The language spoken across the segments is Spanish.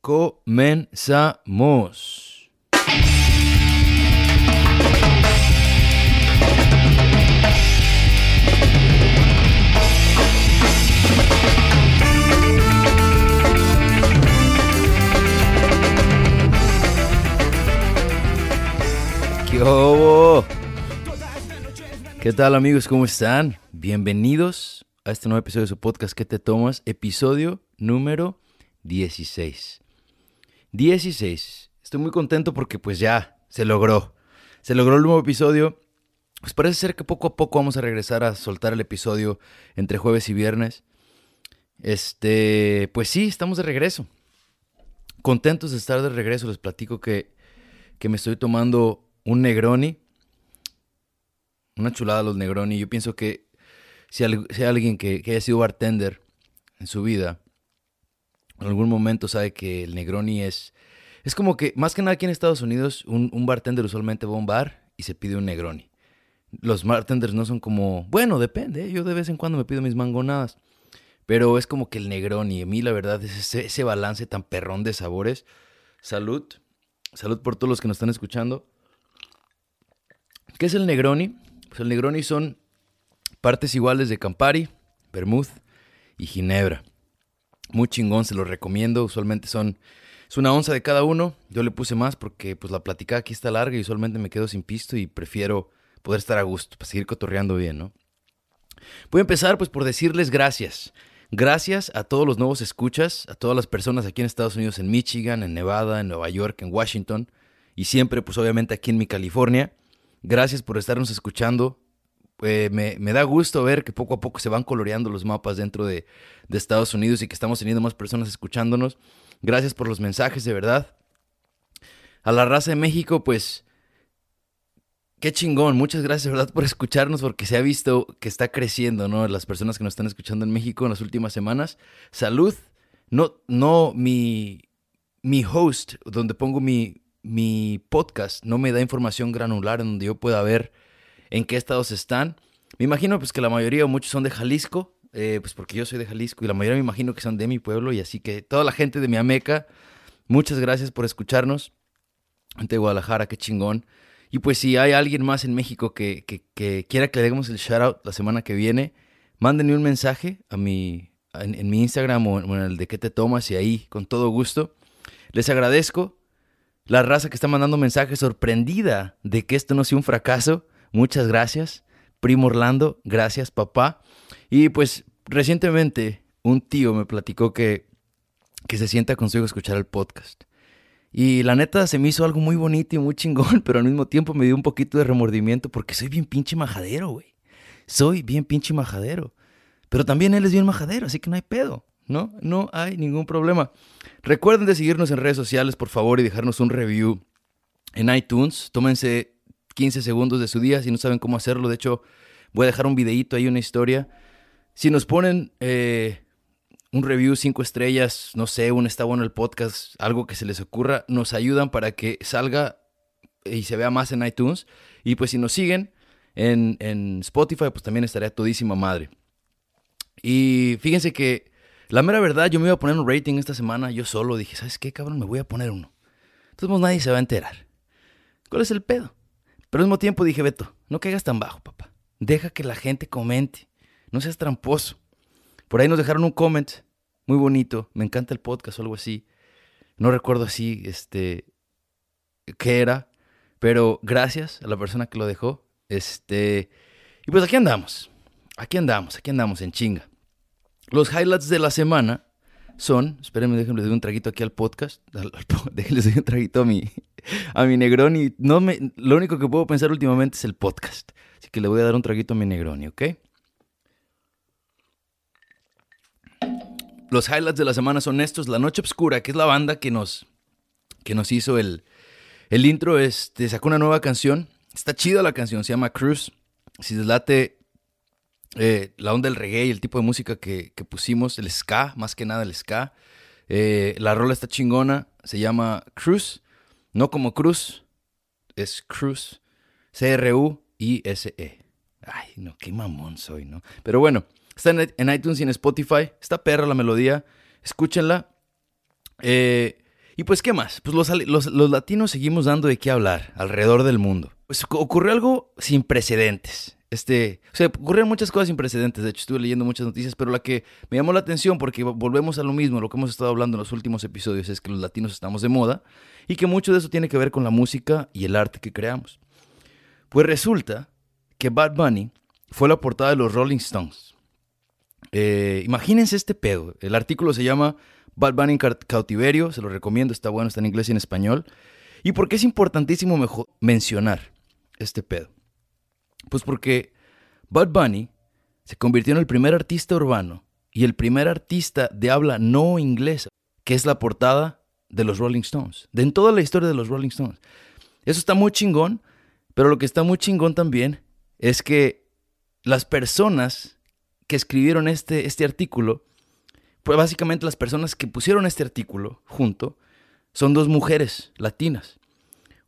Comenzamos. ¿Qué tal amigos? ¿Cómo están? Bienvenidos a este nuevo episodio de su podcast ¿Qué te tomas? Episodio número 16. 16. Estoy muy contento porque pues ya se logró. Se logró el nuevo episodio. Pues parece ser que poco a poco vamos a regresar a soltar el episodio entre jueves y viernes. Este, pues sí, estamos de regreso. Contentos de estar de regreso. Les platico que, que me estoy tomando un Negroni. Una chulada los Negroni. Yo pienso que si, hay alguien que, que haya sido bartender en su vida, en algún momento sabe que el Negroni es... Es como que, más que nada aquí en Estados Unidos, un, bartender usualmente va a un bar y se pide un Negroni. Los bartenders no son como... Bueno, depende, yo de vez en cuando me pido mis mangonadas. Pero es como que el Negroni, a mí la verdad es ese, ese balance tan perrón de sabores. Salud. Salud por todos los que nos están escuchando. ¿Qué es el Negroni? Pues el Negroni son partes iguales de Campari, Vermouth y Ginebra. Muy chingón, se los recomiendo. Usualmente son. Es una onza de cada uno. Yo le puse más porque pues la platicada aquí está larga y usualmente me quedo sin pisto y prefiero poder estar a gusto, para seguir cotorreando bien, ¿no? Voy a empezar pues por decirles gracias. Gracias a todos los nuevos escuchas, a todas las personas aquí en Estados Unidos, en Michigan, en Nevada, en Nueva York, en Washington y siempre pues obviamente aquí en mi California. Gracias por estarnos escuchando. Eh, me, da gusto ver que poco a poco se van coloreando los mapas dentro de, Estados Unidos y que estamos teniendo más personas escuchándonos. Gracias por los mensajes, de verdad. A la raza de México, pues, qué chingón. Muchas gracias, de verdad, por escucharnos, porque se ha visto que está creciendo, ¿no? Las personas que nos están escuchando en México en las últimas semanas. Salud. No, no, mi, mi host, donde pongo mi, mi podcast, no me da información granular en donde yo pueda ver en qué estados están. Me imagino pues que la mayoría o muchos son de Jalisco, eh, pues porque yo soy de Jalisco y la mayoría me imagino que son de mi pueblo y así que toda la gente de mi Ameca, muchas gracias por escucharnos. Ante Guadalajara, qué chingón. Y pues si hay alguien más en México que, quiera que le demos el shout out la semana que viene, mándenme un mensaje a mi, en, mi Instagram o en el de qué te tomas y ahí con todo gusto. Les agradezco la raza que está mandando mensajes sorprendida de que esto no sea un fracaso. Muchas gracias. Primo Orlando, gracias papá. Y pues recientemente un tío me platicó que, que se sienta consigo a escuchar el podcast. Y la neta se me hizo algo muy bonito y muy chingón, pero al mismo tiempo me dio un poquito de remordimiento porque soy bien pinche majadero, güey. Soy bien pinche majadero. Pero también él es bien majadero, así que no hay pedo, ¿no? No hay ningún problema. Recuerden de seguirnos en redes sociales, por favor, y dejarnos un review en iTunes. Tómense 15 segundos de su día. Si no saben cómo hacerlo, de hecho, voy a dejar un videito ahí, una historia. Si nos ponen eh, un review, cinco estrellas, no sé, un está bueno el podcast, algo que se les ocurra, nos ayudan para que salga y se vea más en iTunes. Y pues si nos siguen en, en Spotify, pues también estaría todísima madre. Y fíjense que la mera verdad, yo me iba a poner un rating esta semana, yo solo dije, ¿sabes qué, cabrón? Me voy a poner uno. Entonces nadie se va a enterar. ¿Cuál es el pedo? Pero al mismo tiempo dije, Beto, no caigas tan bajo, papá. Deja que la gente comente. No seas tramposo. Por ahí nos dejaron un comment muy bonito. Me encanta el podcast o algo así. No recuerdo así, este, qué era. Pero gracias a la persona que lo dejó. Este, y pues aquí andamos. Aquí andamos, aquí andamos en chinga. Los highlights de la semana son, espérenme, déjenme doy un traguito aquí al podcast, déjenles doy un traguito a mi, a mi Negroni. No me, lo único que puedo pensar últimamente es el podcast, así que le voy a dar un traguito a mi Negroni, ¿ok? Los highlights de la semana son estos, La Noche Obscura, que es la banda que nos, que nos hizo el, el intro, este, sacó una nueva canción, está chida la canción, se llama Cruise, si les late eh, la onda del reggae y el tipo de música que, pusimos, el ska, más que nada el ska. Eh, la rola está chingona, se llama Cruz, no como Cruz, es Cruz, C-R-U-I-S-E. Ay, no, qué mamón soy, ¿no? Pero bueno, está en, iTunes y en Spotify, está perra la melodía, escúchenla. Eh, Y pues, ¿qué más? Pues los, los, los, latinos seguimos dando de qué hablar alrededor del mundo. Pues ocurrió algo sin precedentes. Este, o sea, ocurrieron muchas cosas sin precedentes. De hecho, estuve leyendo muchas noticias, pero la que me llamó la atención, porque volvemos a lo mismo, lo que hemos estado hablando en los últimos episodios, es que los latinos estamos de moda y que mucho de eso tiene que ver con la música y el arte que creamos. Pues resulta que Bad Bunny fue la portada de los Rolling Stones. Eh, imagínense este pedo. El artículo se llama Bad Bunny en cautiverio, se lo recomiendo, está bueno, está en inglés y en español. ¿Y por qué es importantísimo mencionar este pedo? Pues porque Bad Bunny se convirtió en el primer artista urbano y el primer artista de habla no inglesa, que es la portada de los Rolling Stones, de en toda la historia de los Rolling Stones. Eso está muy chingón, pero lo que está muy chingón también es que las personas que escribieron este, este artículo, pues básicamente las personas que pusieron este artículo junto, son dos mujeres latinas.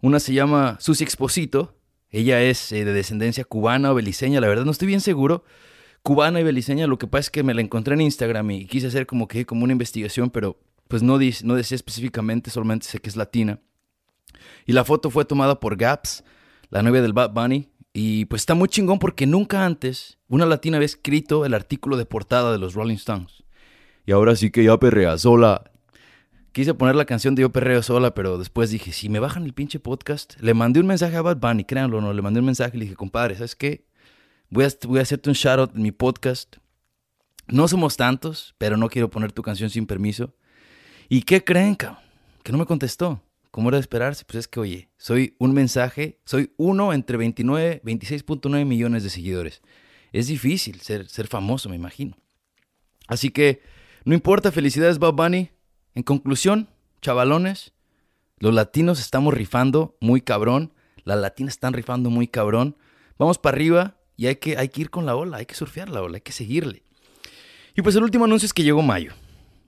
Una se llama Susi Exposito ella es eh, de descendencia cubana o beliceña, la verdad no estoy bien seguro. Cubana y beliceña, lo que pasa es que me la encontré en Instagram y quise hacer como que como una investigación, pero pues no, no decía específicamente, solamente sé que es latina. Y la foto fue tomada por Gaps, la novia del Bad Bunny, y pues está muy chingón porque nunca antes una latina había escrito el artículo de portada de los Rolling Stones. Y ahora sí que ya perrea sola, Quise poner la canción de Yo Perreo sola, pero después dije, si me bajan el pinche podcast, le mandé un mensaje a Bad Bunny, créanlo no, le mandé un mensaje y le dije, compadre, ¿sabes qué? Voy a, voy a hacerte un shout out en mi podcast. No somos tantos, pero no quiero poner tu canción sin permiso. ¿Y qué creen, cabrón? Que no me contestó. ¿Cómo era de esperarse? Pues es que, oye, soy un mensaje, soy uno entre 29, 26.9 millones de seguidores. Es difícil ser, ser famoso, me imagino. Así que, no importa, felicidades, Bad Bunny. En conclusión, chavalones, los latinos estamos rifando muy cabrón, las latinas están rifando muy cabrón. Vamos para arriba y hay que, hay que ir con la ola, hay que surfear la ola, hay que seguirle. Y pues el último anuncio es que llegó mayo.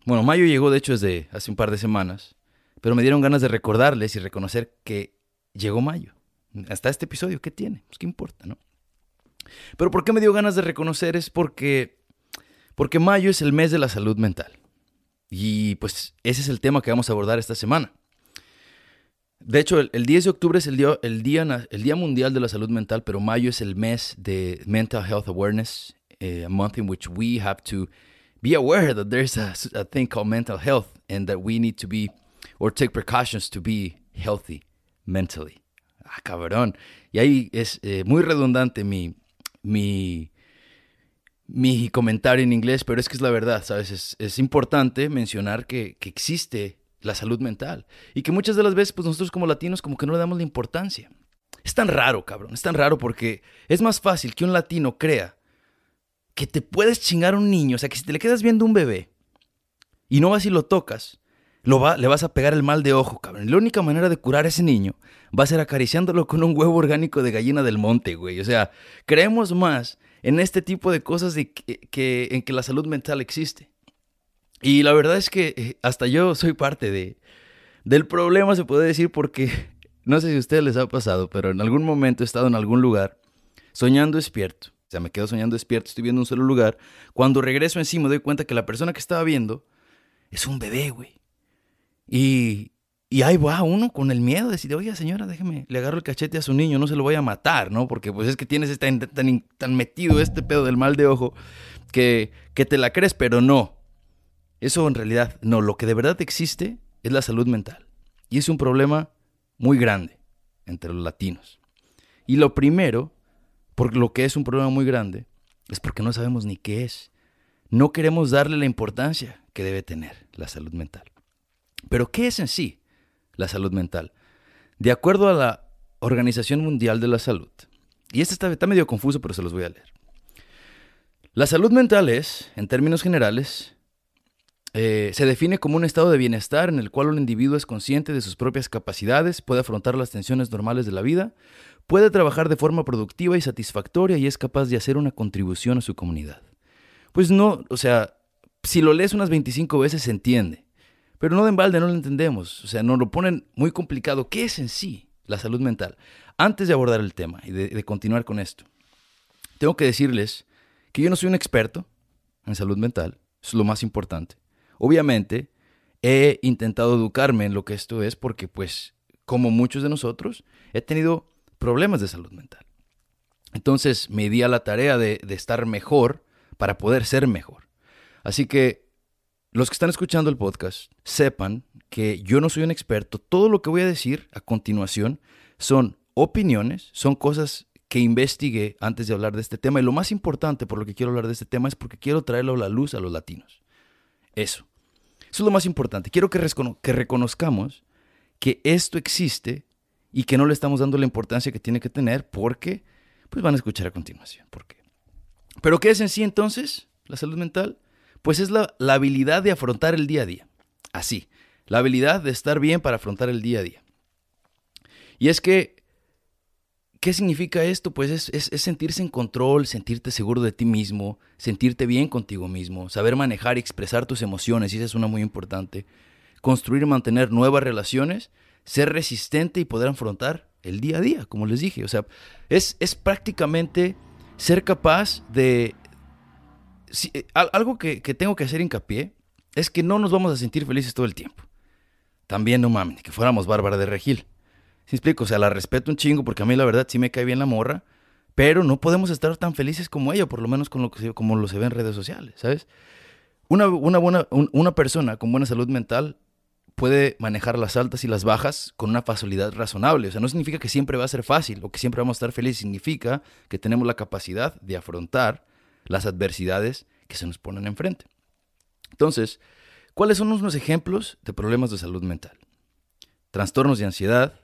Bueno, mayo llegó de hecho desde hace un par de semanas, pero me dieron ganas de recordarles y reconocer que llegó mayo. Hasta este episodio, ¿qué tiene? Pues qué importa, ¿no? Pero ¿por qué me dio ganas de reconocer? Es porque, porque mayo es el mes de la salud mental. Y pues ese es el tema que vamos a abordar esta semana. De hecho, el, 10 de octubre es el día, el, día, el día Mundial de la Salud Mental, pero mayo es el mes de Mental Health Awareness, eh, a month in which we have to be aware that there's a, a thing called mental health and that we need to be or take precautions to be healthy mentally. Ah, cabrón. Y ahí es eh, muy redundante mi, mi, mi comentario en inglés, pero es que es la verdad, ¿sabes? Es, importante mencionar que, existe la salud mental y que muchas de las veces, pues nosotros como latinos como que no le damos la importancia. Es tan raro, cabrón, es tan raro porque es más fácil que un latino crea que te puedes chingar a un niño, o sea, que si te le quedas viendo un bebé y no vas y lo tocas, lo va, le vas a pegar el mal de ojo, cabrón. la única manera de curar a ese niño va a ser acariciándolo con un huevo orgánico de gallina del monte, güey. O sea, creemos más en este tipo de cosas de que, en que la salud mental existe. Y la verdad es que eh, hasta yo soy parte de, del problema, se puede decir, porque no sé si a ustedes les ha pasado, pero en algún momento he estado en algún lugar soñando despierto. O sea, me quedo soñando despierto, estoy viendo un solo lugar. Cuando regreso encima me doy cuenta que la persona que estaba viendo es un bebé, güey. Y, y ahí va uno con el miedo de decir, oye señora, déjeme, le agarro el cachete a su niño, no se lo voy a matar, ¿no? Porque pues es que tienes tan, tan, tan metido este pedo del mal de ojo que, que te la crees, pero no. Eso en realidad no, lo que de verdad existe es la salud mental. Y es un problema muy grande entre los latinos. Y lo primero, por lo que es un problema muy grande, es porque no sabemos ni qué es. No queremos darle la importancia que debe tener la salud mental. Pero ¿qué es en sí? La salud mental. De acuerdo a la Organización Mundial de la Salud, y este está, medio confuso, pero se los voy a leer. La salud mental es, en términos generales, eh, se define como un estado de bienestar en el cual un individuo es consciente de sus propias capacidades, puede afrontar las tensiones normales de la vida, puede trabajar de forma productiva y satisfactoria y es capaz de hacer una contribución a su comunidad. Pues no, o sea, si lo lees unas 25 veces se entiende. Pero no de embalde, no lo entendemos. O sea, nos lo ponen muy complicado. ¿Qué es en sí la salud mental? Antes de abordar el tema y de, continuar con esto, tengo que decirles que yo no soy un experto en salud mental. Es lo más importante. Obviamente, he intentado educarme en lo que esto es porque pues como muchos de nosotros he tenido problemas de salud mental. Entonces me di a la tarea de estar mejor para poder ser mejor. Así que los que están escuchando el podcast sepan que yo no soy un experto. Todo lo que voy a decir a continuación son opiniones, son cosas que investigué antes de hablar de este tema. Y lo más importante por lo que quiero hablar de este tema es porque quiero traerlo a la luz a los latinos. Eso. Eso es lo más importante. Quiero que, que reconozcamos que esto existe y que no le estamos dando la importancia que tiene que tener porque, pues van a escuchar a continuación. ¿Por qué? Pero ¿qué es en sí entonces la salud mental? Pues es la, la habilidad de afrontar el día a día. Así, la habilidad de estar bien para afrontar el día a día. Y es que ¿Qué significa esto? Pues es, sentirse en control, sentirte seguro de ti mismo, sentirte bien contigo mismo, saber manejar y expresar tus emociones, y esa es una muy importante. Construir y mantener nuevas relaciones, ser resistente y poder afrontar el día a día, como les dije. O sea, es, es prácticamente ser capaz de... Eh, algo que, que tengo que hacer hincapié es que no nos vamos a sentir felices todo el tiempo. También no mames, que fuéramos Bárbara de Regil. ¿Sí explico? O sea, la respeto un chingo porque a mí la verdad sí me cae bien la morra, pero no podemos estar tan felices como ella, por lo menos con lo que como lo se ve en redes sociales, ¿sabes? Una, una, buena, una persona con buena salud mental puede manejar las altas y las bajas con una facilidad razonable. O sea, no significa que siempre va a ser fácil o que siempre vamos a estar felices, significa que tenemos la capacidad de afrontar las adversidades que se nos ponen enfrente. Entonces, ¿cuáles son unos ejemplos de problemas de salud mental? Trastornos de ansiedad,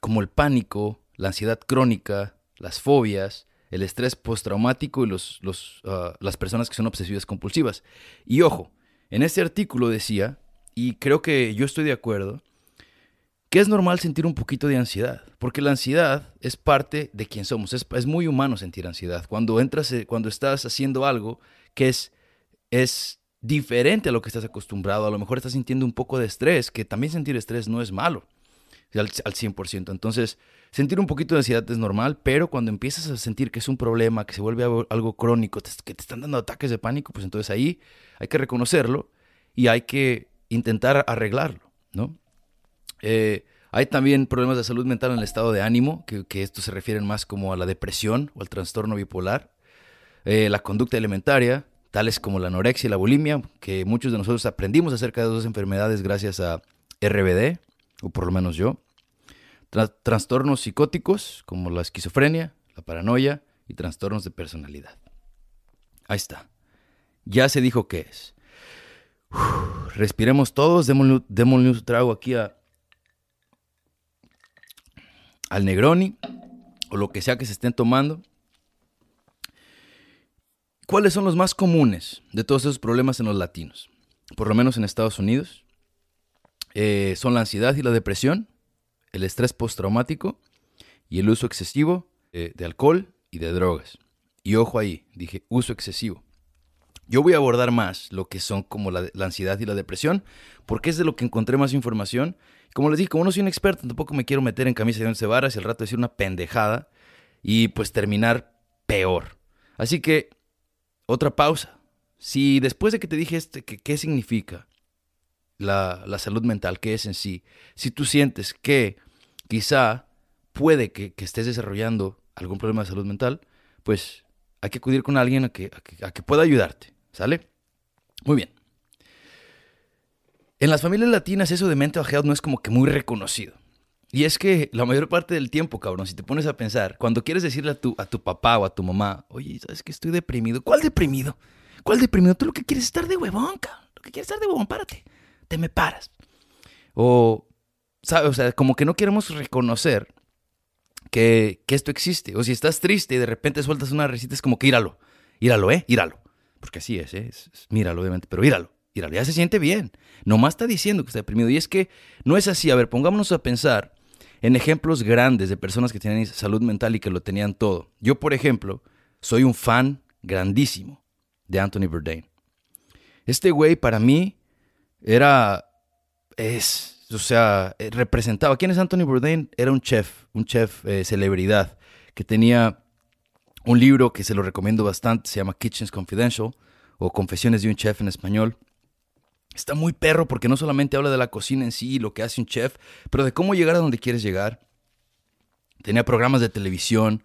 como el pánico, la ansiedad crónica, las fobias, el estrés postraumático y los, ah, las personas que son obsesivas compulsivas. Y ojo, en este artículo decía, y creo que yo estoy de acuerdo, que es normal sentir un poquito de ansiedad, porque la ansiedad es parte de quien somos, es, es muy humano sentir ansiedad. Cuando entras, eh, cuando estás haciendo algo que es, es diferente a lo que estás acostumbrado, a lo mejor estás sintiendo un poco de estrés, que también sentir estrés no es malo al, 100%. Entonces, sentir un poquito de ansiedad es normal, pero cuando empiezas a sentir que es un problema, que se vuelve algo crónico, que te están dando ataques de pánico, pues entonces ahí hay que reconocerlo y hay que intentar arreglarlo, ¿no? Eh, hay también problemas de salud mental en el estado de ánimo, que, que estos se refieren más como a la depresión o al trastorno bipolar. Eh, la conducta alimentaria, tales como la anorexia y la bulimia, que muchos de nosotros aprendimos acerca de dos enfermedades gracias a RBD, o por lo menos yo trastornos psicóticos como la esquizofrenia, la paranoia y trastornos de personalidad. Ahí está. Ya se dijo qué es. respiremos todos, démosle, un trago aquí a, al Negroni o lo que sea que se estén tomando. ¿Cuáles son los más comunes de todos esos problemas en los latinos? Por lo menos en Estados Unidos. Eh, son la ansiedad y la depresión, el estrés postraumático y el uso excesivo de, alcohol y de drogas. Y ojo ahí, dije uso excesivo. Yo voy a abordar más lo que son como la, ansiedad y la depresión, porque es de lo que encontré más información. Como les dije, como no soy un experto, tampoco me quiero meter en camisa de once varas y al rato decir una pendejada y pues terminar peor. Así que, otra pausa. Si después de que te dije este, que, qué significa la, la, salud mental, qué es en sí, si tú sientes que quizá puede que, estés desarrollando algún problema de salud mental, pues hay que acudir con alguien a que, a que, pueda ayudarte, ¿sale? Muy bien. En las familias latinas eso de mental health no es como que muy reconocido. Y es que la mayor parte del tiempo, cabrón, si te pones a pensar, cuando quieres decirle a tu, a tu papá o a tu mamá, oye, ¿sabes que estoy deprimido? ¿Cuál deprimido? ¿Cuál deprimido? Tú lo que quieres es estar de huevón, cabrón. Lo que quieres es estar de huevón, párate. Te me paras. O o sea, como que no queremos reconocer que, esto existe. O si estás triste y de repente sueltas una recita, es como que íralo, íralo, ¿eh? Íralo. Porque así es, ¿eh? míralo, obviamente, pero íralo. Íralo, ya se siente bien. Nomás está diciendo que está deprimido. Y es que no es así. A ver, pongámonos a pensar en ejemplos grandes de personas que tienen salud mental y que lo tenían todo. Yo, por ejemplo, soy un fan grandísimo de Anthony Bourdain. Este güey para mí era, es, o sea, eh, representaba. ¿Quién es Anthony Bourdain? Era un chef, un chef eh, celebridad, que tenía un libro que se lo recomiendo bastante, se llama Kitchens Confidential, o Confesiones de un Chef en español. Está muy perro porque no solamente habla de la cocina en sí y lo que hace un chef, pero de cómo llegar a donde quieres llegar. Tenía programas de televisión.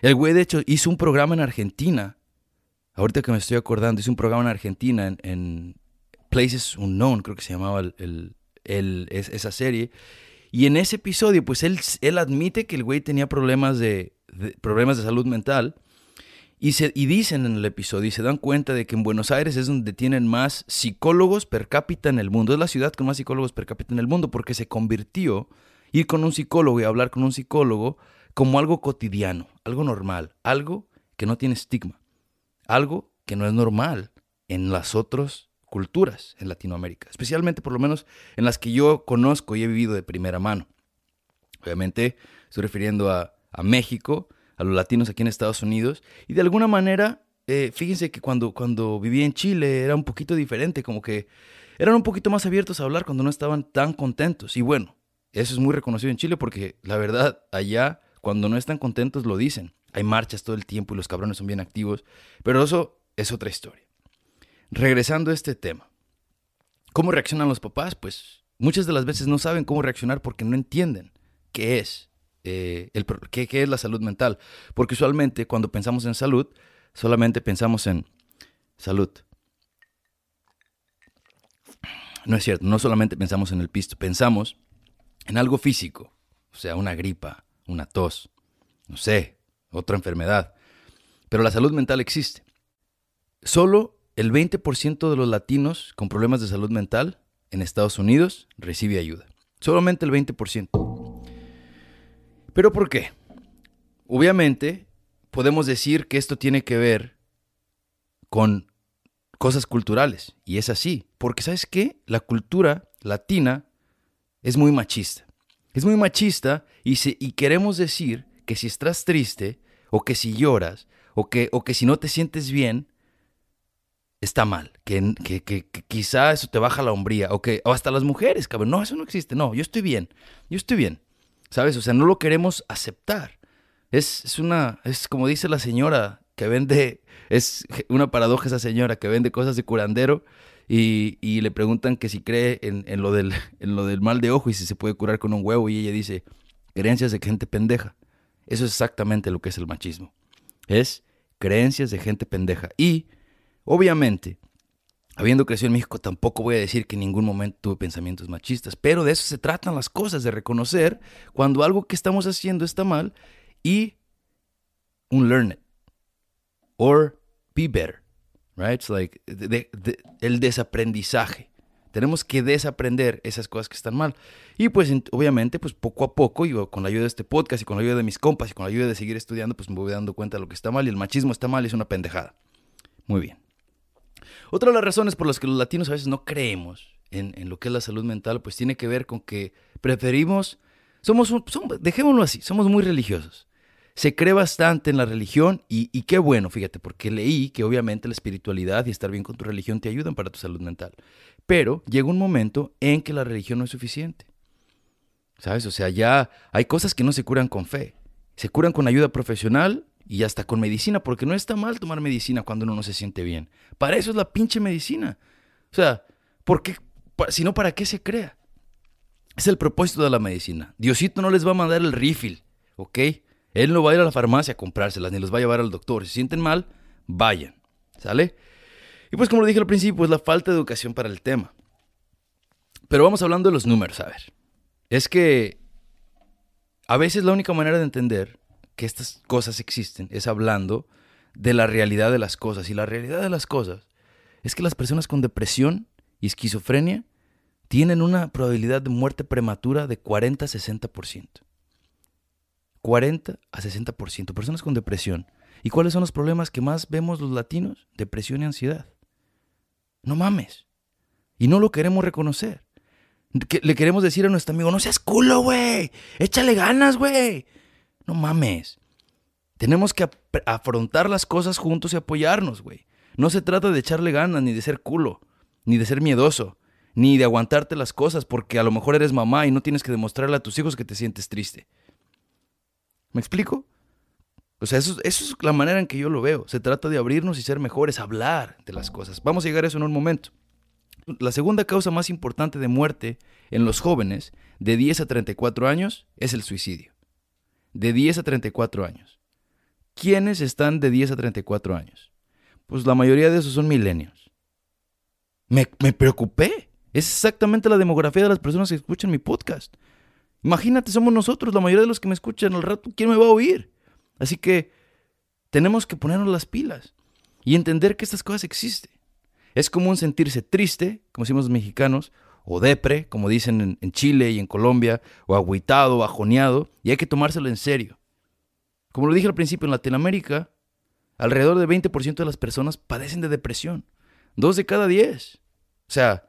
El güey, de hecho, hizo un programa en Argentina. Ahorita que me estoy acordando, hizo un programa en Argentina en, Places Unknown, creo que se llamaba el, esa serie. Y en ese episodio, pues él, él admite que el güey tenía problemas de, problemas de salud mental y, dicen en el episodio y se dan cuenta de que en Buenos Aires es donde tienen más psicólogos per cápita en el mundo. Es la ciudad con más psicólogos per cápita en el mundo porque se convirtió ir con un psicólogo y hablar con un psicólogo como algo cotidiano, algo normal, algo que no tiene estigma, algo que no es normal en las otras culturas en Latinoamérica, especialmente por lo menos en las que yo conozco y he vivido de primera mano. Obviamente estoy refiriendo a México, a los latinos aquí en Estados Unidos. Y de alguna manera, eh, fíjense que cuando, cuando vivía en Chile era un poquito diferente, como que eran un poquito más abiertos a hablar cuando no estaban tan contentos. Y bueno, eso es muy reconocido en Chile porque la verdad, allá, cuando no están contentos, lo dicen. Hay marchas todo el tiempo y los cabrones son bien activos. Pero eso es otra historia. Regresando a este tema. ¿Cómo reaccionan los papás? Pues muchas de las veces no saben cómo reaccionar porque no entienden qué es eh, el, ¿qué, es la salud mental. Porque usualmente cuando pensamos en salud, solamente pensamos en salud. No es cierto, no solamente pensamos en el pisto, pensamos en algo físico, o sea, una gripa, una tos, no sé, otra enfermedad. Pero la salud mental existe. Solo el 20% de los latinos con problemas de salud mental en Estados Unidos recibe ayuda. Solamente el 20%. ¿Pero por qué? Obviamente, podemos decir que esto tiene que ver con cosas culturales. Y es así. Porque ¿sabes qué? La cultura latina es muy machista. Es muy machista y, y queremos decir que si estás triste o que si lloras o que, o que si no te sientes bien, está mal. Que, que, que, quizá eso te baja la hombría. O, que, o hasta las mujeres, cabrón. No, eso no existe. No, yo estoy bien. Yo estoy bien. ¿Sabes? O sea, no lo queremos aceptar. Es, una, es como dice la señora que vende, es una paradoja esa señora que vende cosas de curandero y, le preguntan que si cree en, lo del, en lo del mal de ojo y si se puede curar con un huevo y ella dice, creencias de gente pendeja. Eso es exactamente lo que es el machismo. Es creencias de gente pendeja. Y, obviamente, Habiendo crecido en México, tampoco voy a decir que en ningún momento tuve pensamientos machistas, pero de eso se tratan las cosas, de reconocer cuando algo que estamos haciendo está mal y un learn it or be better, right? It's like el desaprendizaje. Tenemos que desaprender esas cosas que están mal. Y pues obviamente, pues poco a poco, y con la ayuda de este podcast y con la ayuda de mis compas y con la ayuda de seguir estudiando, pues me voy dando cuenta de lo que está mal y el machismo está mal y es una pendejada. Muy bien. Otra de las razones por las que los latinos a veces no creemos en, lo que es la salud mental, pues tiene que ver con que preferimos, somos, dejémoslo así, somos muy religiosos. Se cree bastante en la religión y, y, qué bueno, fíjate, porque leí que obviamente la espiritualidad y estar bien con tu religión te ayudan para tu salud mental. Pero llega un momento en que la religión no es suficiente. ¿Sabes? O sea, ya hay cosas que no se curan con fe. Se curan con ayuda profesional y hasta con medicina, porque no está mal tomar medicina cuando uno no se siente bien. Para eso es la pinche medicina. O sea, ¿por qué? Si no, ¿para qué se crea? Es el propósito de la medicina. Diosito no les va a mandar el refill, ¿ok? Él no va a ir a la farmacia a comprárselas, ni los va a llevar al doctor. Si sienten mal, vayan, ¿sale? Y pues como lo dije al principio, es la falta de educación para el tema. Pero vamos hablando de los números, a ver. Es que a veces la única manera de entender que estas cosas existen es hablando de la realidad de las cosas. Y la realidad de las cosas es que las personas con depresión y esquizofrenia tienen una probabilidad de muerte prematura de 40 a 60%. 40 a 60%. Personas con depresión. ¿Y cuáles son los problemas que más vemos los latinos? Depresión y ansiedad. No mames. Y no lo queremos reconocer. Le queremos decir a nuestro amigo, no seas culo, güey. Échale ganas, güey. No mames. Tenemos que afrontar las cosas juntos y apoyarnos, güey. No se trata de echarle ganas, ni de ser culo, ni de ser miedoso, ni de aguantarte las cosas porque a lo mejor eres mamá y no tienes que demostrarle a tus hijos que te sientes triste. ¿Me explico? O sea, eso, es la manera en que yo lo veo. Se trata de abrirnos y ser mejores, hablar de las cosas. Vamos a llegar a eso en un momento. La segunda causa más importante de muerte en los jóvenes de 10 a 34 años es el suicidio. De 10 a 34 años. ¿Quiénes están de 10 a 34 años? Pues la mayoría de esos son milenios. Me, me preocupé. Es exactamente la demografía de las personas que escuchan mi podcast. Imagínate, somos nosotros, la mayoría de los que me escuchan al rato, ¿quién me va a oír? Así que tenemos que ponernos las pilas y entender que estas cosas existen. Es común sentirse triste, como decimos los mexicanos, o depre, como dicen en, Chile y en Colombia, o agüitado, bajoneado, y hay que tomárselo en serio. Como lo dije al principio, en Latinoamérica, alrededor del 20% de las personas padecen de depresión. Dos de cada diez. O sea,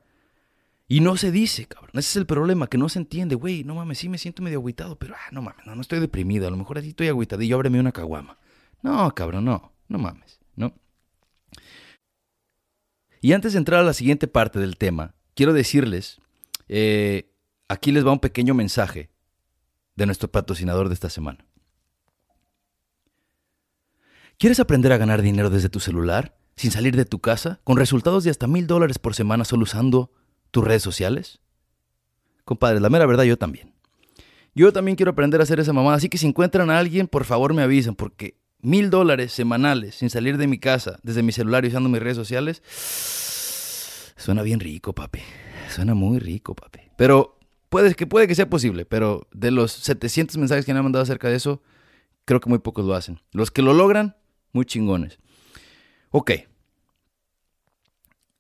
y no se dice, cabrón. Ese es el problema, que no se entiende. Güey, no mames, sí me siento medio agüitado, pero ah, no mames, no, no estoy deprimido. A lo mejor así estoy agüitadillo, ábreme una caguama. No, cabrón, no, no mames, ¿no? Y antes de entrar a la siguiente parte del tema, quiero decirles, eh, aquí les va un pequeño mensaje de nuestro patrocinador de esta semana. ¿Quieres aprender a ganar dinero desde tu celular, sin salir de tu casa, con resultados de hasta mil dólares por semana solo usando tus redes sociales? Compadre, la mera verdad, yo también. Yo también quiero aprender a hacer esa mamada, así que si encuentran a alguien, por favor me avisen, porque mil dólares semanales sin salir de mi casa, desde mi celular y usando mis redes sociales, suena bien rico, papi. Suena muy rico, papi. Pero puede que, puede que sea posible, pero de los 700 mensajes que me han mandado acerca de eso, creo que muy pocos lo hacen. Los que lo logran, muy chingones. Ok.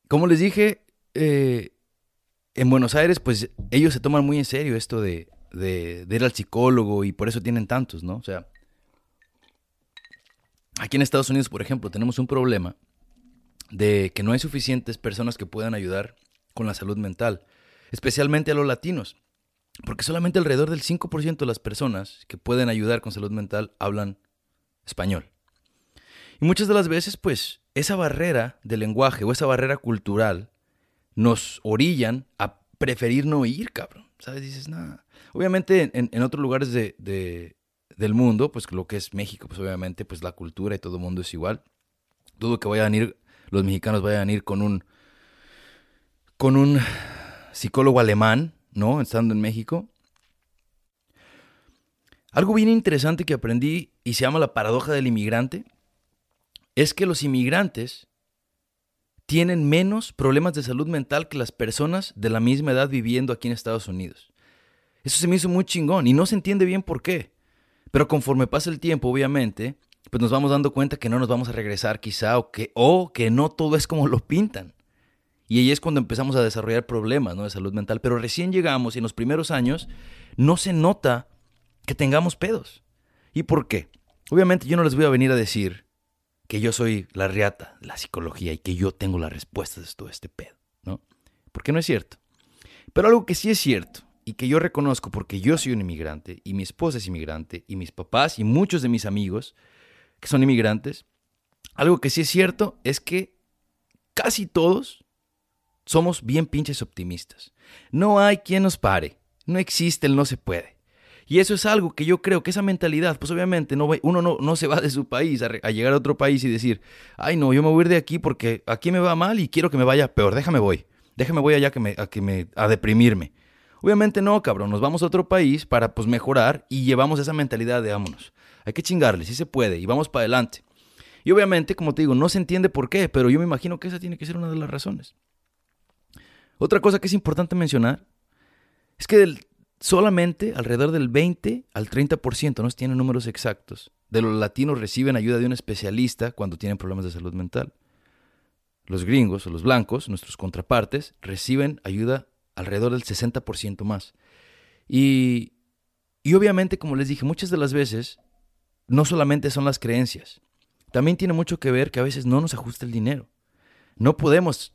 Como les dije, eh, en Buenos Aires, pues ellos se toman muy en serio esto de, de, de ir al psicólogo y por eso tienen tantos, ¿no? O sea, Aquí en Estados Unidos, por ejemplo, tenemos un problema de que no hay suficientes personas que puedan ayudar con la salud mental, especialmente a los latinos, porque solamente alrededor del 5% de las personas que pueden ayudar con salud mental hablan español. Y muchas de las veces, pues, esa barrera de lenguaje o esa barrera cultural nos orillan a preferir no ir, cabrón. ¿Sabes? Dices, nada. Obviamente en, otros lugares de, del mundo, pues lo que es México, pues obviamente, pues la cultura y todo el mundo es igual. Dudo que vayan a ir, los mexicanos vayan a ir con un, con un psicólogo alemán, ¿no? Estando en México. Algo bien interesante que aprendí y se llama la paradoja del inmigrante es que los inmigrantes tienen menos problemas de salud mental que las personas de la misma edad viviendo aquí en Estados Unidos. Eso se me hizo muy chingón y no se entiende bien por qué. Pero conforme pasa el tiempo, obviamente, pues nos vamos dando cuenta que no nos vamos a regresar quizá o que, o que no todo es como lo pintan. Y ahí es cuando empezamos a desarrollar problemas ¿no? de salud mental. Pero recién llegamos y en los primeros años no se nota que tengamos pedos. ¿Y por qué? Obviamente yo no les voy a venir a decir que yo soy la riata de la psicología y que yo tengo las respuestas de todo este pedo, ¿no? Porque no es cierto. Pero algo que sí es cierto y que yo reconozco porque yo soy un inmigrante y mi esposa es inmigrante y mis papás y muchos de mis amigos que son inmigrantes, algo que sí es cierto es que casi todos somos bien pinches optimistas. No hay quien nos pare, no existe el no se puede. Y eso es algo que yo creo que esa mentalidad, pues obviamente no, uno no, no se va de su país a, llegar a otro país y decir, ay no, yo me voy a ir de aquí porque aquí me va mal y quiero que me vaya peor, déjame voy, déjame voy allá a, que me, a deprimirme. Obviamente no, cabrón, nos vamos a otro país para pues mejorar y llevamos esa mentalidad de vámonos. Hay que chingarle, sí se puede y vamos para adelante. Y obviamente, como te digo, no se entiende por qué, pero yo me imagino que esa tiene que ser una de las razones. Otra cosa que es importante mencionar es que solamente alrededor del 20 al 30%, no se tienen números exactos, de los latinos reciben ayuda de un especialista cuando tienen problemas de salud mental. Los gringos o los blancos, nuestros contrapartes, reciben ayuda alrededor del 60% más. Y, y obviamente, como les dije, muchas de las veces no solamente son las creencias, también tiene mucho que ver que a veces no nos ajusta el dinero. No podemos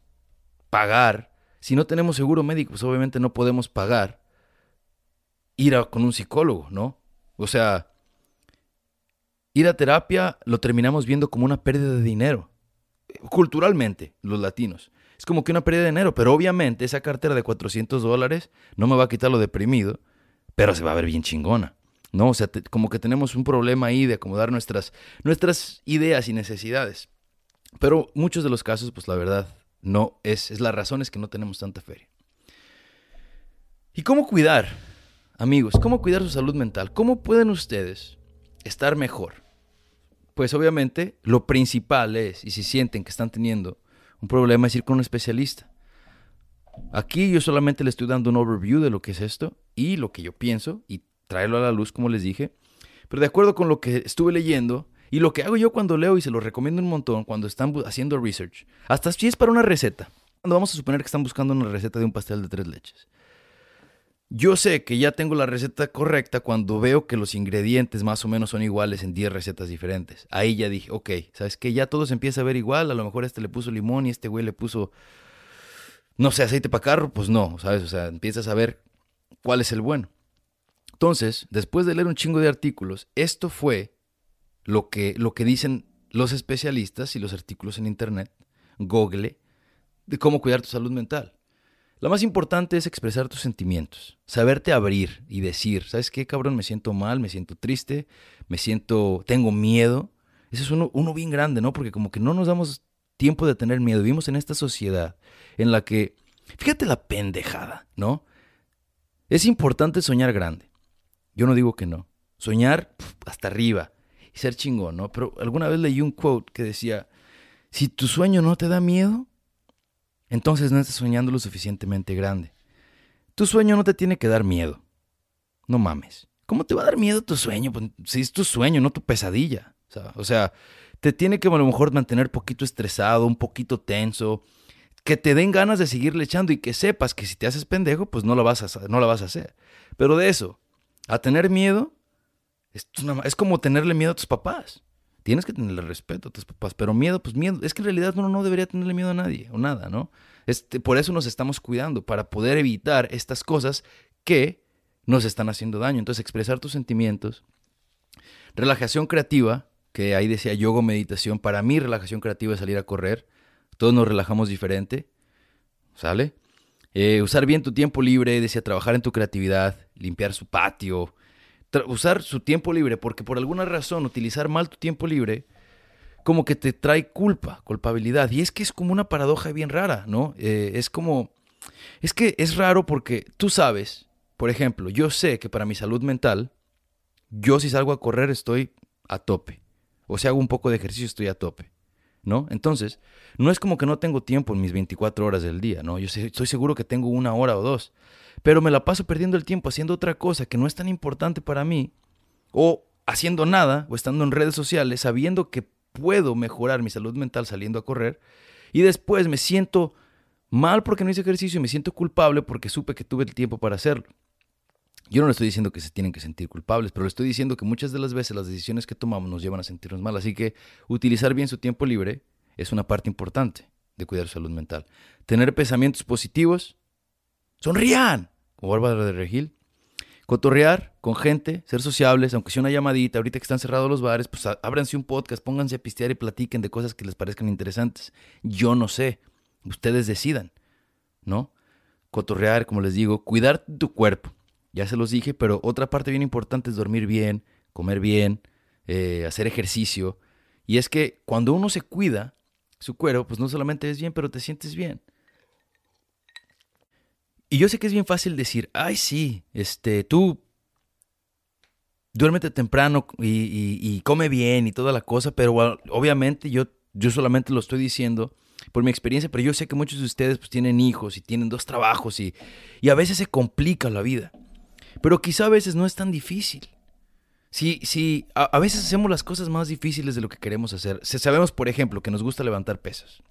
pagar, si no tenemos seguro médico, pues obviamente no podemos pagar ir a, con un psicólogo, ¿no? O sea, ir a terapia lo terminamos viendo como una pérdida de dinero, culturalmente, los latinos es como que una pérdida de dinero, pero obviamente esa cartera de 400 dólares no me va a quitar lo deprimido, pero se va a ver bien chingona. ¿no? O sea, como que tenemos un problema ahí de acomodar nuestras, nuestras ideas y necesidades. Pero muchos de los casos, pues la verdad, no es, es la razón es que no tenemos tanta feria. ¿Y cómo cuidar, amigos? ¿Cómo cuidar su salud mental? ¿Cómo pueden ustedes estar mejor? Pues obviamente lo principal es, y si sienten que están teniendo un problema, es ir con un especialista. Aquí yo solamente le estoy dando un overview de lo que es esto y lo que yo pienso y traerlo a la luz, como les dije. Pero de acuerdo con lo que estuve leyendo y lo que hago yo cuando leo y se lo recomiendo un montón cuando están haciendo research, hasta si es para una receta. Cuando vamos a suponer que están buscando una receta de un pastel de tres leches. Yo sé que ya tengo la receta correcta cuando veo que los ingredientes más o menos son iguales en 10 recetas diferentes. Ahí ya dije, ok, ¿sabes qué? Ya todo se empieza a ver igual. A lo mejor este le puso limón y este güey le puso, no sé, aceite para carro. Pues no, ¿sabes? O sea, empiezas a ver cuál es el bueno. Entonces, después de leer un chingo de artículos, esto fue lo que, lo que dicen los especialistas y los artículos en internet, Google, de cómo cuidar tu salud mental. Lo más importante es expresar tus sentimientos, saberte abrir y decir, ¿sabes qué, cabrón? Me siento mal, me siento triste, me siento, tengo miedo. Ese es uno, uno bien grande, ¿no? Porque como que no nos damos tiempo de tener miedo. Vivimos en esta sociedad en la que, fíjate la pendejada, ¿no? Es importante soñar grande. Yo no digo que no. Soñar hasta arriba y ser chingón, ¿no? Pero alguna vez leí un quote que decía, si tu sueño no te da miedo, entonces no estás soñando lo suficientemente grande. Tu sueño no te tiene que dar miedo. No mames. ¿Cómo te va a dar miedo tu sueño? Pues, si es tu sueño, no tu pesadilla. O sea, te tiene que a lo mejor mantener poquito estresado, un poquito tenso, que te den ganas de seguirle echando y que sepas que si te haces pendejo, pues no lo vas a, no lo vas a hacer. Pero de eso, a tener miedo es como tenerle miedo a tus papás. Tienes que tenerle respeto a tus papás, pero miedo, pues miedo. Es que en realidad uno no debería tenerle miedo a nadie o nada, ¿no? Este, por eso nos estamos cuidando, para poder evitar estas cosas que nos están haciendo daño. Entonces, expresar tus sentimientos. Relajación creativa, que ahí decía yoga meditación. Para mí, relajación creativa es salir a correr. Todos nos relajamos diferente. ¿Sale? Eh, usar bien tu tiempo libre, decía trabajar en tu creatividad, limpiar su patio, usar su tiempo libre, porque por alguna razón utilizar mal tu tiempo libre como que te trae culpa, culpabilidad. Y es que es como una paradoja bien rara, ¿no? Eh, es como, es que es raro porque tú sabes, por ejemplo, yo sé que para mi salud mental, yo si salgo a correr estoy a tope. O si hago un poco de ejercicio estoy a tope. ¿No? Entonces, no es como que no tengo tiempo en mis 24 horas del día, ¿no? Yo estoy seguro que tengo una hora o dos, pero me la paso perdiendo el tiempo haciendo otra cosa que no es tan importante para mí, o haciendo nada, o estando en redes sociales, sabiendo que puedo mejorar mi salud mental saliendo a correr, y después me siento mal porque no hice ejercicio y me siento culpable porque supe que tuve el tiempo para hacerlo. Yo no le estoy diciendo que se tienen que sentir culpables, pero le estoy diciendo que muchas de las veces las decisiones que tomamos nos llevan a sentirnos mal. Así que utilizar bien su tiempo libre es una parte importante de cuidar su salud mental. Tener pensamientos positivos. Sonrían, como Bárbara de Regil. Cotorrear con gente, ser sociables, aunque sea una llamadita, ahorita que están cerrados los bares, pues ábranse un podcast, pónganse a pistear y platiquen de cosas que les parezcan interesantes. Yo no sé, ustedes decidan, ¿no? Cotorrear, como les digo, cuidar tu cuerpo ya se los dije, pero otra parte bien importante es dormir bien, comer bien, eh, hacer ejercicio. Y es que cuando uno se cuida su cuerpo, pues no solamente es bien, pero te sientes bien. Y yo sé que es bien fácil decir, ay, sí, este, tú duérmete temprano y, come bien y toda la cosa, pero obviamente yo, yo solamente lo estoy diciendo por mi experiencia, pero yo sé que muchos de ustedes pues, tienen hijos y tienen dos trabajos y, y a veces se complica la vida. Pero quizá a veces no es tan difícil. Si, si a, veces hacemos las cosas más difíciles de lo que queremos hacer. sabemos, por ejemplo, que nos gusta levantar pesas.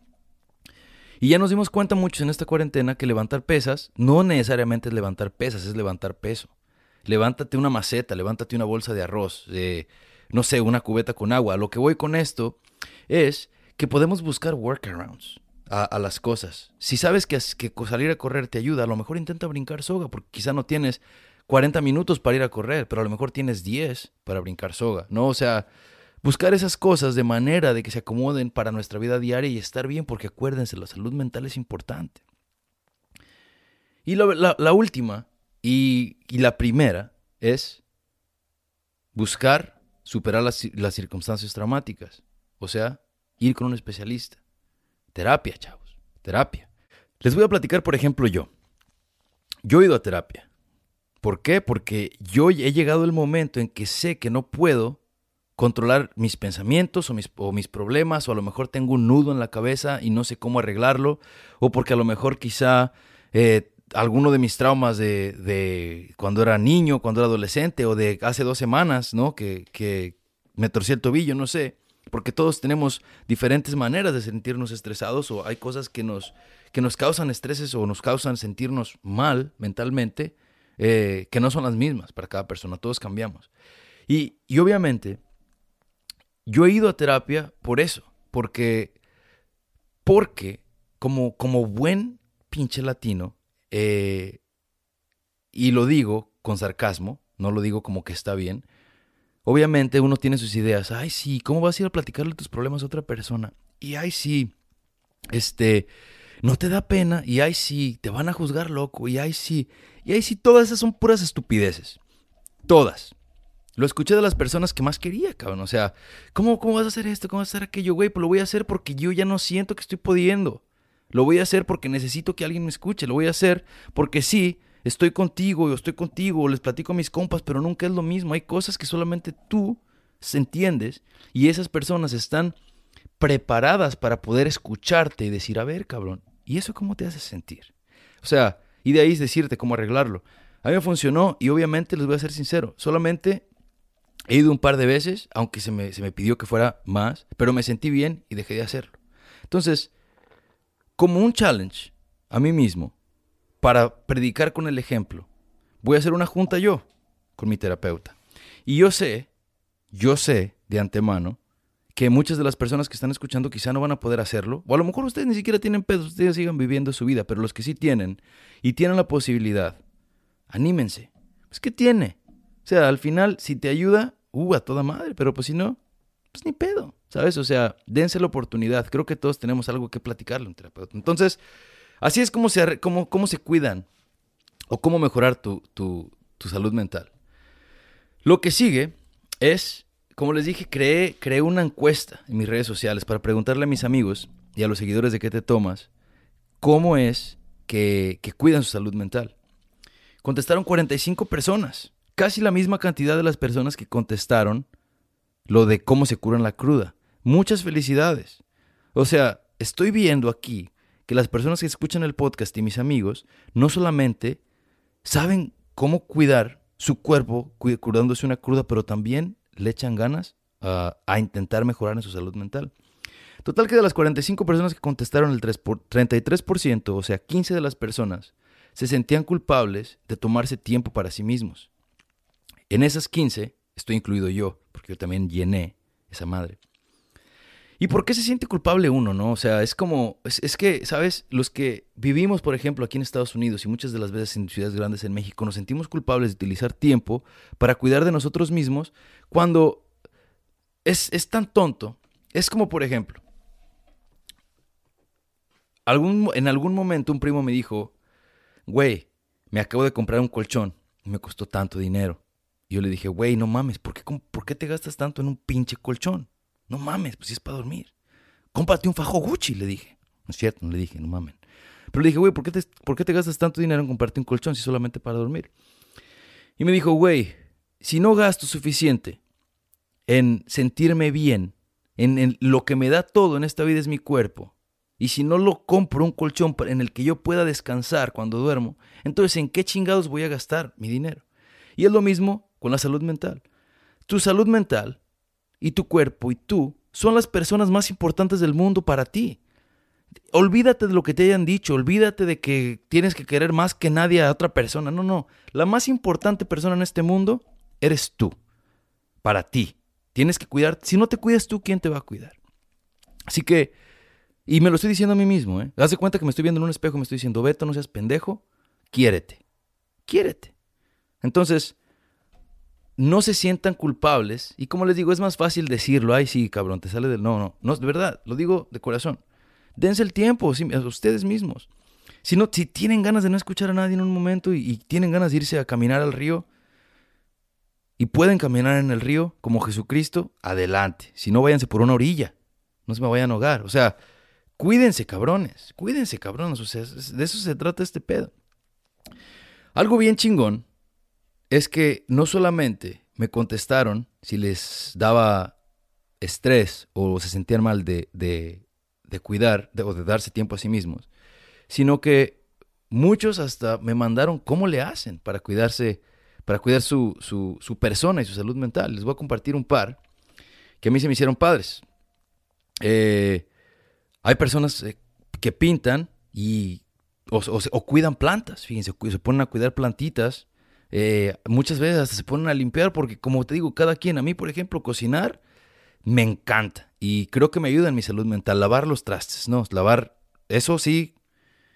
Y ya nos dimos cuenta muchos en esta cuarentena que levantar pesas no necesariamente es levantar pesas, es levantar peso. Levántate una maceta, levántate una bolsa de arroz, no sé, una cubeta con agua. Lo que voy con esto es que podemos buscar workarounds a, a las cosas. Si sabes que, que salir a correr te ayuda, a lo mejor intenta brincar soga, porque quizá no tienes 40 minutos para ir a correr, pero a lo mejor tienes 10 para brincar soga, ¿no? O sea, buscar esas cosas de manera de que se acomoden para nuestra vida diaria y estar bien, porque acuérdense, la salud mental es importante. Y la, última y, la primera es buscar superar las, circunstancias traumáticas, o sea, ir con un especialista. Terapia, chavos. terapia. Les voy a platicar, por ejemplo, yo. Yo he ido a terapia. ¿Por qué? Porque yo he llegado el momento en que sé que no puedo controlar mis pensamientos o mis, o mis, problemas, o a lo mejor tengo un nudo en la cabeza y no sé cómo arreglarlo, o porque a lo mejor quizá eh, alguno de mis traumas de, de, cuando era niño, cuando era adolescente, o de hace dos semanas, ¿no? Que, que me torcí el tobillo, no sé, porque todos tenemos diferentes maneras de sentirnos estresados, o hay cosas que nos, que nos causan estreses o nos causan sentirnos mal mentalmente, eh, que no son las mismas para cada persona, todos cambiamos. Y, y obviamente, yo he ido a terapia por eso, porque, porque como, como buen pinche latino, eh, y lo digo con sarcasmo, no lo digo como que está bien, obviamente uno tiene sus ideas, ay sí, ¿cómo vas a ir a platicarle tus problemas a otra persona? Y ay sí, este, no te da pena, y ay sí, te van a juzgar loco, y ay sí, y ay sí, todas esas son puras estupideces, todas. Lo escuché de las personas que más quería, cabrón. O sea, ¿cómo, cómo vas a hacer esto? ¿Cómo vas a hacer aquello? Güey, pues lo voy a hacer porque yo ya no siento que estoy pudiendo. Lo voy a hacer porque necesito que alguien me escuche. Lo voy a hacer porque sí, estoy contigo o estoy contigo les platico a mis compas, pero nunca es lo mismo. Hay cosas que solamente tú entiendes y esas personas están preparadas para poder escucharte y decir, a ver, cabrón, ¿y eso cómo te hace sentir? O sea, de ahí es decirte cómo arreglarlo. A mí me funcionó y obviamente les voy a ser sincero, solamente He ido un par de veces, aunque se me, se me pidió que fuera más, pero me sentí bien y dejé de hacerlo. Entonces, como un challenge a mí mismo, para predicar con el ejemplo, voy a hacer una junta yo con mi terapeuta. Y yo sé, yo sé de antemano que muchas de las personas que están escuchando quizá no van a poder hacerlo, o a lo mejor ustedes ni siquiera tienen pedos, ustedes sigan viviendo su vida, pero los que sí tienen y tienen la posibilidad, anímense. Pues ¿qué tiene? O sea, al final, si te ayuda, uh, a toda madre, pero pues si no, pues ni pedo, ¿sabes? O sea, dense la oportunidad. Creo que todos tenemos algo que platicarle un terapeuta. Entonces, así es como se, se cuidan o cómo mejorar tu, tu, tu salud mental. Lo que sigue es, como les dije, creé, creé una encuesta en mis redes sociales para preguntarle a mis amigos y a los seguidores de qué te tomas cómo es que, que cuidan su salud mental. Contestaron 45 personas casi la misma cantidad de las personas que contestaron lo de cómo se curan la cruda. Muchas felicidades. O sea, estoy viendo aquí que las personas que escuchan el podcast y mis amigos no solamente saben cómo cuidar su cuerpo curándose una cruda, pero también le echan ganas a, intentar mejorar en su salud mental. Total que de las 45 personas que contestaron el 3 por, 33%, o sea, 15 de las personas, se sentían culpables de tomarse tiempo para sí mismos. En esas 15 estoy incluido yo, porque yo también llené esa madre. ¿Y por qué se siente culpable uno, no? O sea, es como, es, que, ¿sabes? Los que vivimos, por ejemplo, aquí en Estados Unidos y muchas de las veces en ciudades grandes en México, nos sentimos culpables de utilizar tiempo para cuidar de nosotros mismos cuando es, es tan tonto. Es como, por ejemplo, algún, en algún momento un primo me dijo, güey, me acabo de comprar un colchón y me costó tanto dinero. Y yo le dije, güey, no mames, ¿por qué, ¿por qué te gastas tanto en un pinche colchón? No mames, pues si es para dormir. Cómprate un fajo Gucci, le dije. No es cierto, no le dije, no mames. Pero le dije, güey, ¿por qué, te, ¿por qué te gastas tanto dinero en comprarte un colchón si solamente para dormir? Y me dijo, güey, si no gasto suficiente en sentirme bien, en, en, lo que me da todo en esta vida es mi cuerpo, y si no lo compro un colchón en el que yo pueda descansar cuando duermo, entonces ¿en qué chingados voy a gastar mi dinero? Y es lo mismo con la salud mental. Tu salud mental y tu cuerpo y tú son las personas más importantes del mundo para ti. Olvídate de lo que te hayan dicho, olvídate de que tienes que querer más que nadie a otra persona. No, no. La más importante persona en este mundo eres tú. Para ti. Tienes que cuidar. Si no te cuidas tú, ¿quién te va a cuidar? Así que, y me lo estoy diciendo a mí mismo, ¿eh? Haz de cuenta que me estoy viendo en un espejo y me estoy diciendo, Beto, no seas pendejo, quiérete. Quiérete. Entonces, no se sientan culpables. Y como les digo, es más fácil decirlo. Ay, sí, cabrón, te sale del... No, no, no, de verdad, lo digo de corazón. Dense el tiempo a ustedes mismos. Si, no, si tienen ganas de no escuchar a nadie en un momento y, tienen ganas de irse a caminar al río y pueden caminar en el río como Jesucristo, adelante. Si no, váyanse por una orilla. No se me vayan a ahogar. O sea, Cuídense, cabrones. Cuídense, cabrones. O sea, de eso se trata este pedo. Algo bien chingón es que no solamente me contestaron si les daba estrés o se sentían mal de, de, cuidar o de darse tiempo a sí mismos, sino que muchos hasta me mandaron cómo le hacen para cuidarse, para cuidar su, su, persona y su salud mental. Les voy a compartir un par que a mí se me hicieron padres. Eh, hay personas eh, que pintan y o, cuidan plantas, fíjense, se ponen a cuidar plantitas. Eh, muchas veces hasta se ponen a limpiar porque, como te digo, cada quien, a mí, por ejemplo, cocinar me encanta y creo que me ayuda en mi salud mental. Lavar los trastes, ¿no? Lavar, eso sí.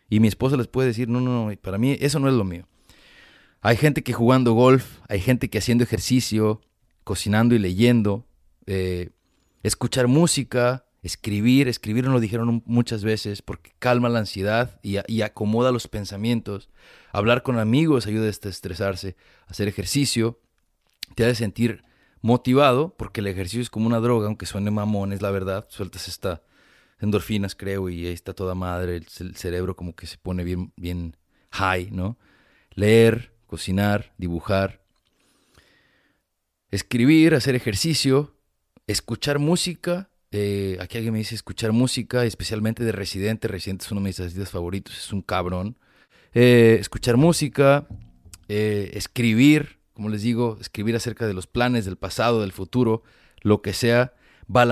Y mi esposa les puede decir, no, no, no, para mí eso no es lo mío. Hay gente que jugando golf, hay gente que haciendo ejercicio, cocinando y leyendo, eh, escuchar música, escribir. Escribir lo dijeron muchas veces porque calma la ansiedad y, y acomoda los pensamientos. Hablar con amigos ayuda a estresarse. Hacer ejercicio te hace sentir motivado, porque el ejercicio es como una droga, aunque suene mamón, es la verdad, sueltas esta endorfinas, creo, y ahí está toda madre, el, cerebro como que se pone bien, bien high, ¿no? Leer, cocinar, dibujar, escribir, hacer ejercicio, escuchar música. Aquí alguien me dice escuchar música, especialmente de Residente. Residente es uno de mis artistas favoritos, es un cabrón. Eh, escuchar música, eh, escribir, como les digo, escribir acerca de los planes, del pasado, del futuro, lo que sea.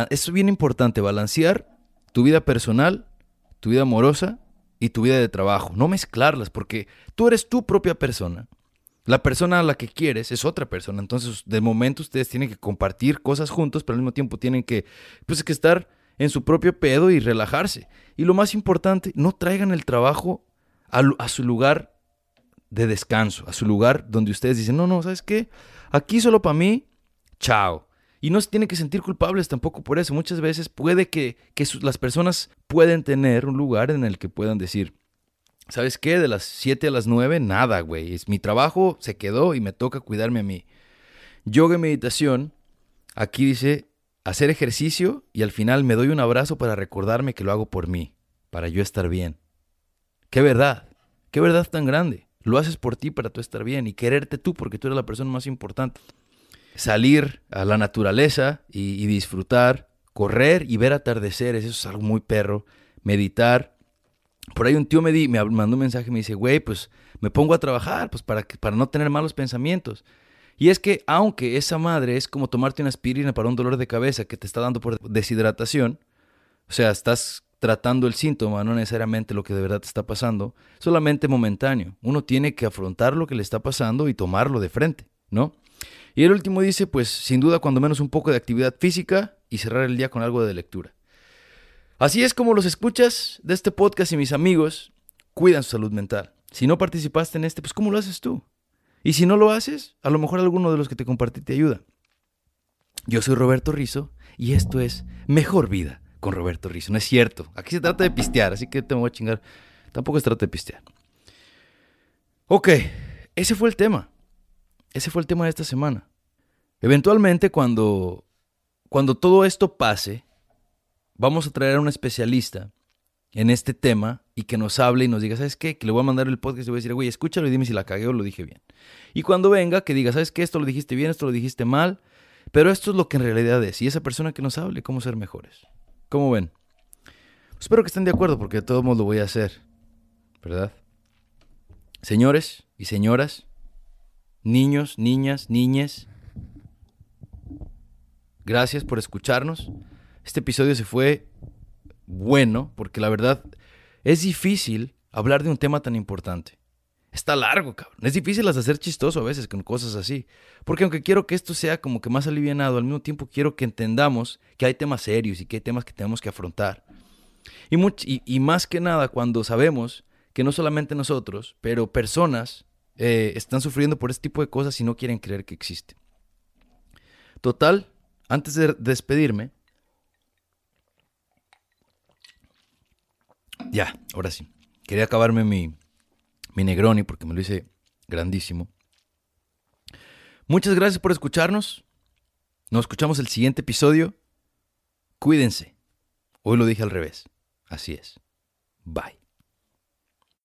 Es bien importante, balancear tu vida personal, tu vida amorosa y tu vida de trabajo. No mezclarlas, porque tú eres tu propia persona. La persona a la que quieres es otra persona. Entonces, de momento ustedes tienen que compartir cosas juntos, pero al mismo tiempo tienen que, pues, que estar en su propio pedo y relajarse. Y lo más importante, no traigan el trabajo a, a su lugar de descanso, a su lugar donde ustedes dicen, no, no, ¿sabes qué? Aquí solo para mí, chao. Y no se tienen que sentir culpables tampoco por eso. Muchas veces puede que, las personas pueden tener un lugar en el que puedan decir, ¿sabes qué? De las 7 a las 9, nada, güey. Es, mi trabajo se quedó y me toca cuidarme a mí. Yoga y meditación, aquí dice, hacer ejercicio y al final me doy un abrazo para recordarme que lo hago por mí, para yo estar bien. Qué verdad, qué verdad tan grande. Lo haces por ti para tú estar bien y quererte tú porque tú eres la persona más importante. Salir a la naturaleza y, disfrutar, correr y ver atardeceres, eso es algo muy perro. Meditar. Por ahí un tío me, di, mandó un mensaje me dice, güey, pues me pongo a trabajar pues para, para no tener malos pensamientos. Y es que aunque esa madre es como tomarte una aspirina para un dolor de cabeza que te está dando por deshidratación, o sea, estás tratando el síntoma, no necesariamente lo que de verdad te está pasando, solamente momentáneo. Uno tiene que afrontar lo que le está pasando y tomarlo de frente, ¿no? Y el último dice, pues sin duda cuando menos un poco de actividad física y cerrar el día con algo de lectura. Así es como los escuchas de este podcast y mis amigos cuidan su salud mental. Si no participaste en este, pues ¿cómo lo haces tú? Y si no lo haces, a lo mejor alguno de los que te compartí te ayuda. Yo soy Roberto Rizo y esto es Mejor Vida con Roberto Rizzo. No es cierto. Aquí se trata de pistear, así que te voy a chingar. Tampoco se trata de pistear. Ok, ese fue el tema. Ese fue el tema de esta semana. Eventualmente, cuando, cuando todo esto pase, vamos a traer a un especialista en este tema y que nos hable y nos diga, ¿sabes qué? Que le voy a mandar el podcast y le voy a decir, güey, escúchalo y dime si la cagué o lo dije bien. Y cuando venga, que diga, ¿sabes qué? Esto lo dijiste bien, esto lo dijiste mal, pero esto es lo que en realidad es. Y esa persona que nos hable, cómo ser mejores. ¿Cómo ven? Espero que estén de acuerdo porque de todos modos lo voy a hacer, ¿verdad? Señores y señoras, niños, niñas, niñes, gracias por escucharnos. Este episodio se fue bueno porque la verdad es difícil hablar de un tema tan importante. Está largo, cabrón. Es difícil hacer chistoso a veces con cosas así. Porque aunque quiero que esto sea como que más alivianado, al mismo tiempo quiero que entendamos que hay temas serios y que hay temas que tenemos que afrontar. Y, y, más que nada cuando sabemos que no solamente nosotros, pero personas eh, están sufriendo por este tipo de cosas y no quieren creer que existe. Total, antes de despedirme, ya, ahora sí, quería acabarme mi, mi Negroni, porque me lo hice grandísimo. Muchas gracias por escucharnos. Nos escuchamos el siguiente episodio. Cuídense. Hoy lo dije al revés. Así es. Bye.